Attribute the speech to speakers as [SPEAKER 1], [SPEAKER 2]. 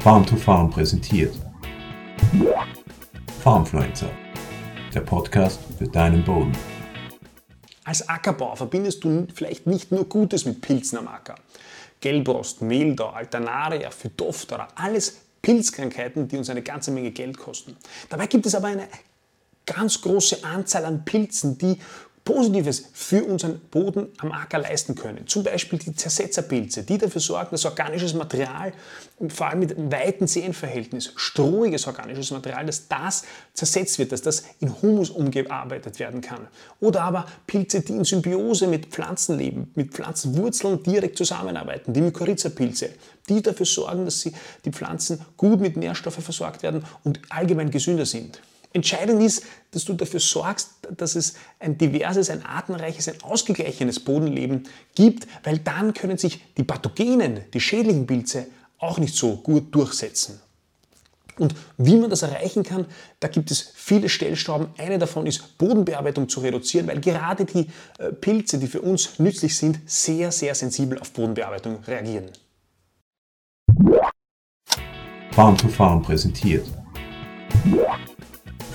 [SPEAKER 1] Farm to Farm präsentiert. Farmfluencer, der Podcast für deinen Boden.
[SPEAKER 2] Als Ackerbauer verbindest du vielleicht nicht nur Gutes mit Pilzen am Acker. Gelbrost, Mehltau, Alternaria, Phytophthora, alles Pilzkrankheiten, die uns eine ganze Menge Geld kosten. Dabei gibt es aber eine ganz große Anzahl an Pilzen, die Positives für unseren Boden am Acker leisten können. Zum Beispiel die Zersetzerpilze, die dafür sorgen, dass organisches Material, vor allem mit weitem Sehenverhältnis, strohiges organisches Material, dass das zersetzt wird, dass das in Humus umgearbeitet werden kann. Oder aber Pilze, die in Symbiose mit Pflanzen leben, mit Pflanzenwurzeln direkt zusammenarbeiten, die Mykorrhiza-Pilze, die dafür sorgen, dass sie, die Pflanzen gut mit Nährstoffen versorgt werden und allgemein gesünder sind. Entscheidend ist, dass du dafür sorgst, dass es ein diverses, ein artenreiches, ein ausgeglichenes Bodenleben gibt, weil dann können sich die Pathogenen, die schädlichen Pilze auch nicht so gut durchsetzen. Und wie man das erreichen kann, da gibt es viele Stellstrauben. Eine davon ist Bodenbearbeitung zu reduzieren, weil gerade die äh, Pilze, die für uns nützlich sind, sehr, sehr sensibel auf Bodenbearbeitung reagieren.
[SPEAKER 1] Farm to Farm präsentiert.